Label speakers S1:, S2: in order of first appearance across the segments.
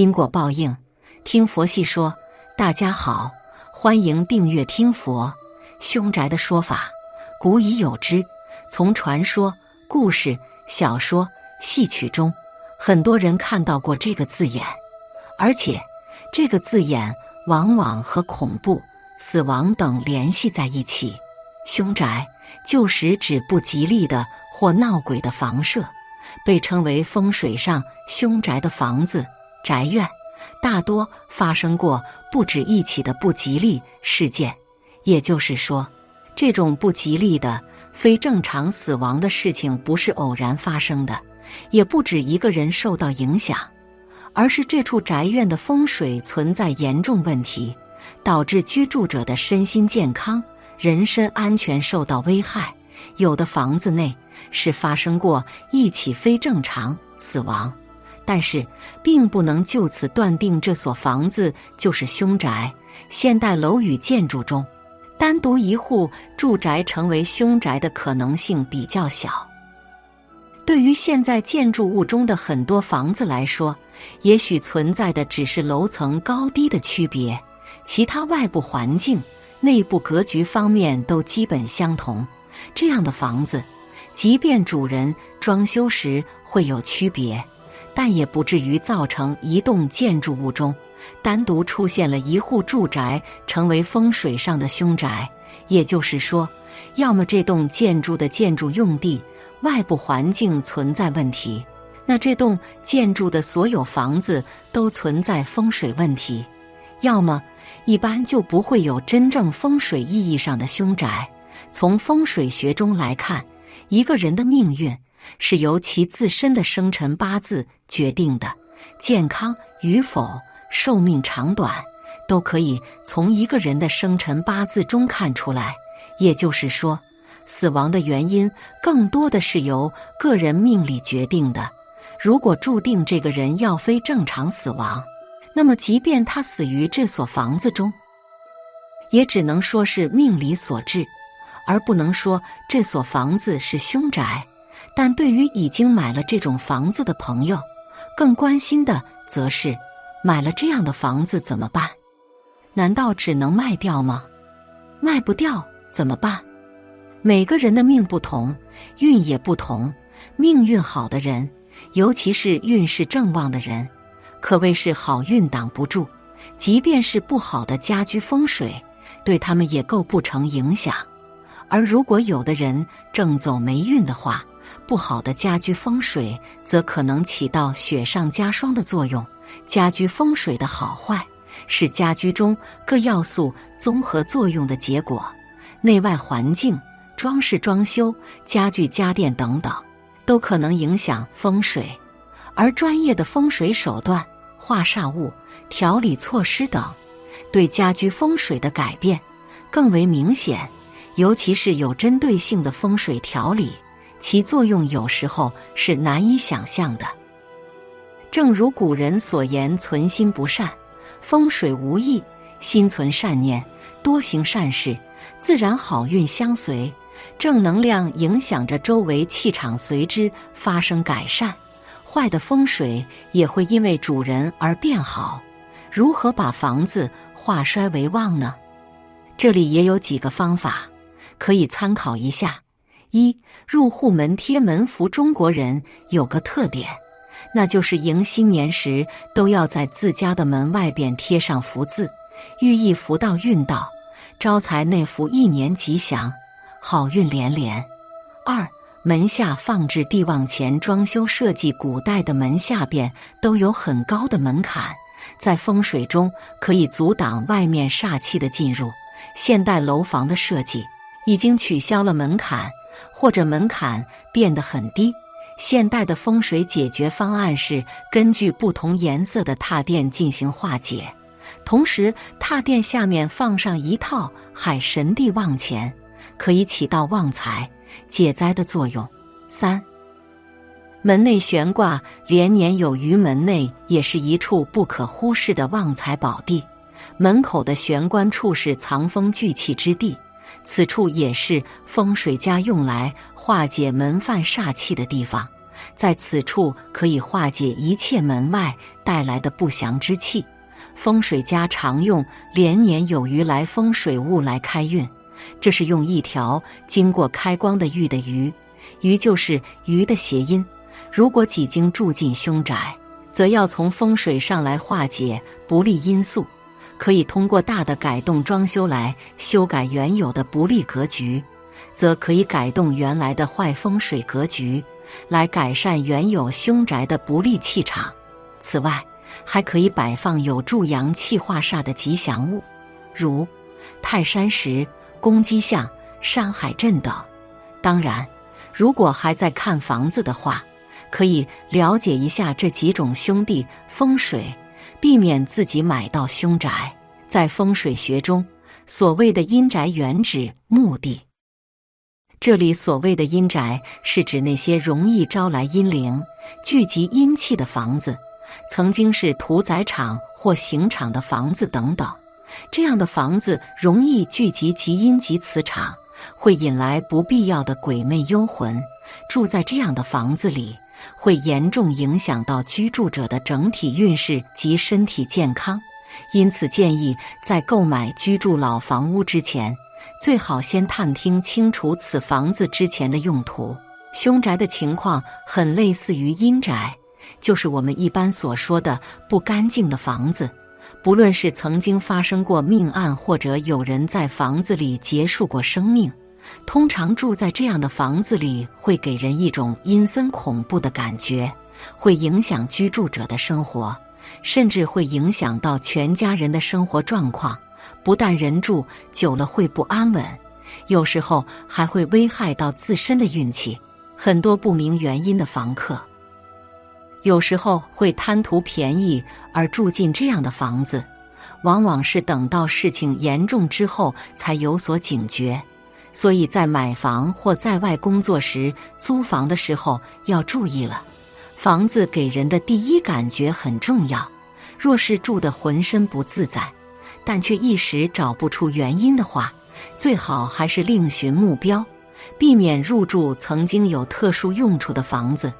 S1: 因果报应，听佛系说。大家好，欢迎订阅听佛。凶宅的说法，古已有之。从传说、故事、小说、戏曲中，很多人看到过这个字眼，而且这个字眼往往和恐怖、死亡等联系在一起。凶宅就是指不吉利的或闹鬼的房舍，被称为风水上凶宅的房子。宅院大多发生过不止一起的不吉利事件，也就是说，这种不吉利的非正常死亡的事情不是偶然发生的，也不止一个人受到影响，而是这处宅院的风水存在严重问题，导致居住者的身心健康、人身安全受到危害。有的房子内是发生过一起非正常死亡。但是，并不能就此断定这所房子就是凶宅。现代楼宇建筑中，单独一户住宅成为凶宅的可能性比较小。对于现在建筑物中的很多房子来说，也许存在的只是楼层高低的区别，其他外部环境、内部格局方面都基本相同。这样的房子，即便主人装修时会有区别。但也不至于造成一栋建筑物中单独出现了一户住宅成为风水上的凶宅。也就是说，要么这栋建筑的建筑用地外部环境存在问题，那这栋建筑的所有房子都存在风水问题；要么一般就不会有真正风水意义上的凶宅。从风水学中来看，一个人的命运。是由其自身的生辰八字决定的，健康与否、寿命长短，都可以从一个人的生辰八字中看出来。也就是说，死亡的原因更多的是由个人命理决定的。如果注定这个人要非正常死亡，那么即便他死于这所房子中，也只能说是命理所致，而不能说这所房子是凶宅。但对于已经买了这种房子的朋友，更关心的则是买了这样的房子怎么办？难道只能卖掉吗？卖不掉怎么办？每个人的命不同，运也不同。命运好的人，尤其是运势正旺的人，可谓是好运挡不住，即便是不好的家居风水，对他们也构不成影响。而如果有的人正走霉运的话，不好的家居风水则可能起到雪上加霜的作用。家居风水的好坏是家居中各要素综合作用的结果，内外环境、装饰装修、家具家电等等，都可能影响风水。而专业的风水手段、化煞物、调理措施等，对家居风水的改变更为明显，尤其是有针对性的风水调理。其作用有时候是难以想象的。正如古人所言：“存心不善，风水无益；心存善念，多行善事，自然好运相随。正能量影响着周围气场，随之发生改善；坏的风水也会因为主人而变好。如何把房子化衰为旺呢？这里也有几个方法可以参考一下。”一入户门贴门符，中国人有个特点，那就是迎新年时都要在自家的门外边贴上福字，寓意福到运到，招财内福，一年吉祥，好运连连。二门下放置地旺钱，装修设计，古代的门下边都有很高的门槛，在风水中可以阻挡外面煞气的进入。现代楼房的设计已经取消了门槛。或者门槛变得很低。现代的风水解决方案是根据不同颜色的踏垫进行化解，同时踏垫下面放上一套海神地旺钱，可以起到旺财解灾的作用。三，门内悬挂连年有余，门内也是一处不可忽视的旺财宝地。门口的玄关处是藏风聚气之地。此处也是风水家用来化解门犯煞气的地方，在此处可以化解一切门外带来的不祥之气。风水家常用连年有余来风水物来开运，这是用一条经过开光的玉的鱼，鱼就是鱼的谐音。如果几经住进凶宅，则要从风水上来化解不利因素，可以通过大的改动装修来修改原有的不利格局，则可以改动原来的坏风水格局，来改善原有凶宅的不利气场。此外，还可以摆放有助阳气化煞的吉祥物，如泰山石、公鸡像、山海镇等。当然，如果还在看房子的话，可以了解一下这几种兄弟风水，避免自己买到凶宅。在风水学中，所谓的阴宅原指墓地。这里所谓的阴宅，是指那些容易招来阴灵、聚集阴气的房子，曾经是屠宰场或刑场的房子等等。这样的房子容易聚集极阴极磁场，会引来不必要的鬼魅幽魂。住在这样的房子里。会严重影响到居住者的整体运势及身体健康，因此建议在购买居住老房屋之前，最好先探听清楚此房子之前的用途。凶宅的情况很类似于阴宅，就是我们一般所说的不干净的房子，不论是曾经发生过命案，或者有人在房子里结束过生命。通常住在这样的房子里，会给人一种阴森恐怖的感觉，会影响居住者的生活，甚至会影响到全家人的生活状况。不但人住久了会不安稳，有时候还会危害到自身的运气。很多不明原因的房客，有时候会贪图便宜而住进这样的房子，往往是等到事情严重之后才有所警觉。所以在买房或在外工作时，租房的时候要注意了。房子给人的第一感觉很重要，若是住得浑身不自在，但却一时找不出原因的话，最好还是另寻目标，避免入住曾经有特殊用处的房子。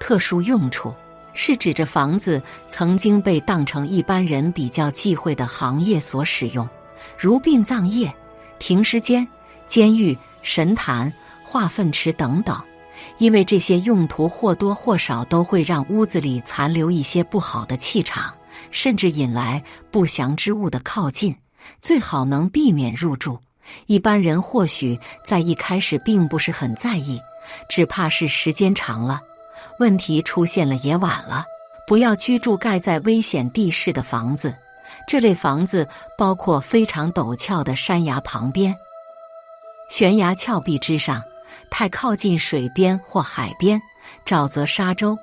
S1: 特殊用处是指着房子曾经被当成一般人比较忌讳的行业所使用，如殡葬业、停尸间。监狱、神坛、化粪池等等，因为这些用途或多或少都会让屋子里残留一些不好的气场，甚至引来不祥之物的靠近，最好能避免入住。一般人或许在一开始并不是很在意，只怕是时间长了，问题出现了也晚了。不要居住盖在危险地势的房子，这类房子包括非常陡峭的山崖旁边。悬崖峭壁之上，太靠近水边或海边、沼泽、沙洲，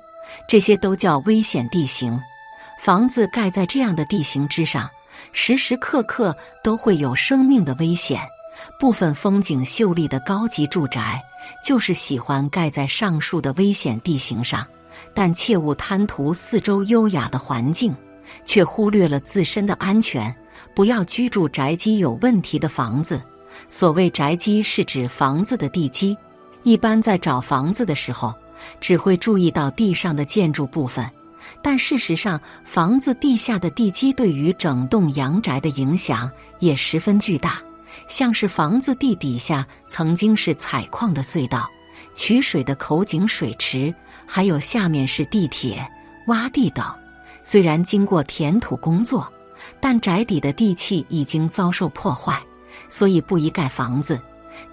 S1: 这些都叫危险地形。房子盖在这样的地形之上，时时刻刻都会有生命的危险。部分风景秀丽的高级住宅，就是喜欢盖在上述的危险地形上，但切勿贪图四周优雅的环境，却忽略了自身的安全。不要居住宅基有问题的房子。所谓宅基是指房子的地基，一般在找房子的时候，只会注意到地上的建筑部分，但事实上，房子地下的地基对于整栋阳宅的影响也十分巨大。像是房子地底下曾经是采矿的隧道、取水的口井水池，还有下面是地铁、洼地等，虽然经过填土工作，但宅底的地气已经遭受破坏。所以不宜盖房子，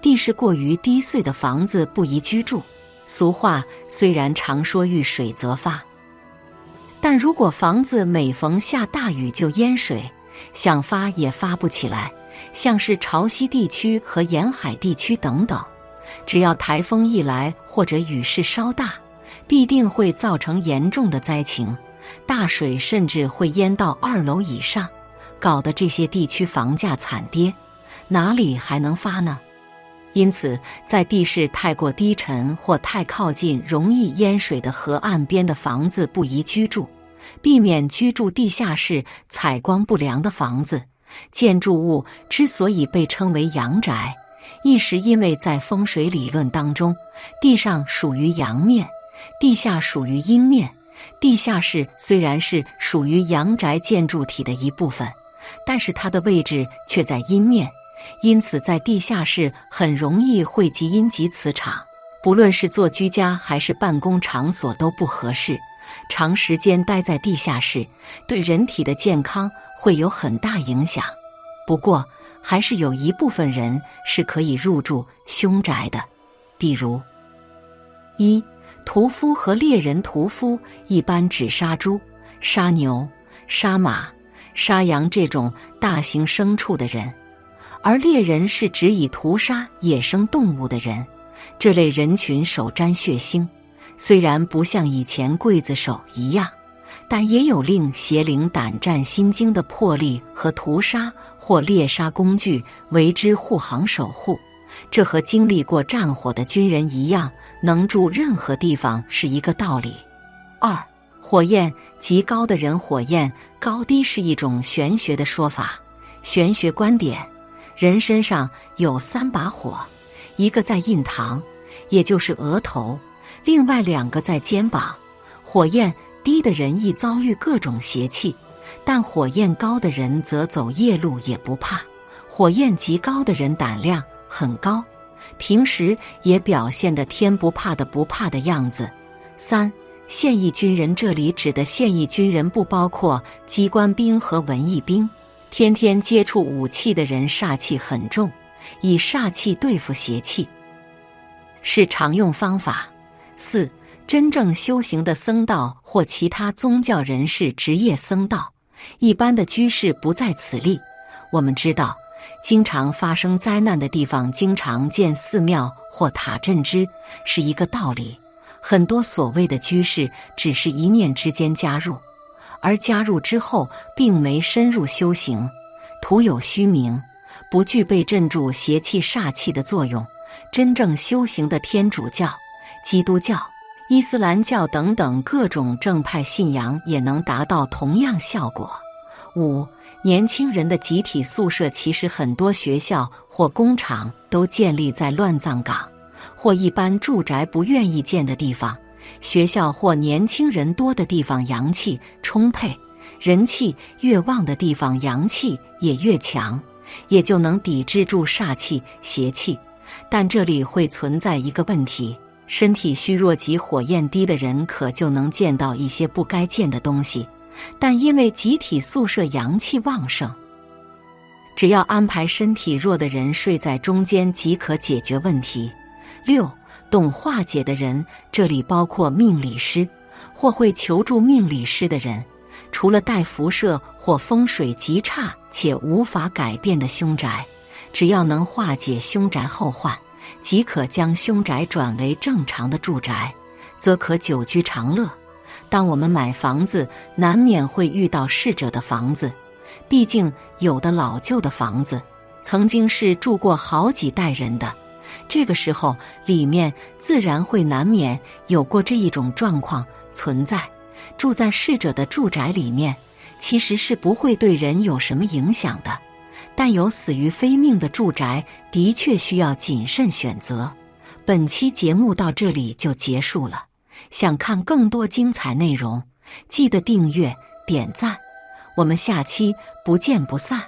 S1: 地势过于低碎的房子不宜居住。俗话虽然常说遇水则发，但如果房子每逢下大雨就淹水，想发也发不起来。像是潮汐地区和沿海地区等等，只要台风一来或者雨势稍大，必定会造成严重的灾情，大水甚至会淹到二楼以上，搞得这些地区房价惨跌。哪里还能发呢？因此，在地势太过低沉或太靠近容易淹水的河岸边的房子不宜居住，避免居住地下室采光不良的房子。建筑物之所以被称为阳宅，一是因为在风水理论当中，地上属于阳面，地下属于阴面。地下室虽然是属于阳宅建筑体的一部分，但是它的位置却在阴面，因此在地下室很容易汇集阴极磁场，不论是做居家还是办公场所都不合适。长时间待在地下室，对人体的健康会有很大影响。不过，还是有一部分人是可以入住凶宅的，比如一。屠夫和猎人，屠夫一般指杀猪、杀牛、杀马、杀羊这种大型牲畜的人，而猎人是指以屠杀野生动物的人。这类人群手沾血腥，虽然不像以前刽子手一样，但也有令邪灵胆战心惊的魄力和屠杀或猎杀工具，为之护航守护。这和经历过战火的军人一样，能住任何地方是一个道理。二，火焰极高的人，火焰高低是一种玄学的说法。玄学观点，人身上有三把火，一个在印堂，也就是额头；另外两个在肩膀。火焰低的人易遭遇各种邪气，但火焰高的人则走夜路也不怕。火焰极高的人胆量。很高，平时也表现的天不怕的不怕的样子。三现役军人，这里指的现役军人不包括机关兵和文艺兵。天天接触武器的人，煞气很重，以煞气对付邪气是常用方法。四真正修行的僧道或其他宗教人士，职业僧道，一般的居士不在此例。我们知道。经常发生灾难的地方，经常建寺庙或塔镇之，是一个道理。很多所谓的居士，只是一念之间加入，而加入之后，并没深入修行，徒有虚名，不具备镇住邪气煞气的作用。真正修行的天主教、基督教、伊斯兰教等等各种正派信仰，也能达到同样效果。五。年轻人的集体宿舍，其实很多学校或工厂都建立在乱葬岗或一般住宅不愿意建的地方。学校或年轻人多的地方，阳气充沛，人气越旺的地方，阳气也越强，也就能抵制住煞气、邪气。但这里会存在一个问题：身体虚弱及火焰低的人，可就能见到一些不该见的东西。但因为集体宿舍阳气旺盛，只要安排身体弱的人睡在中间即可解决问题。六，懂化解的人，这里包括命理师或会求助命理师的人。除了带辐射或风水极差且无法改变的凶宅，只要能化解凶宅后患，即可将凶宅转为正常的住宅，则可久居长乐。当我们买房子，难免会遇到逝者的房子，毕竟有的老旧的房子曾经是住过好几代人的，这个时候里面自然会难免有过这一种状况存在。住在逝者的住宅里面，其实是不会对人有什么影响的，但有死于非命的住宅，的确需要谨慎选择。本期节目到这里就结束了。想看更多精彩内容，记得订阅点赞，我们下期不见不散。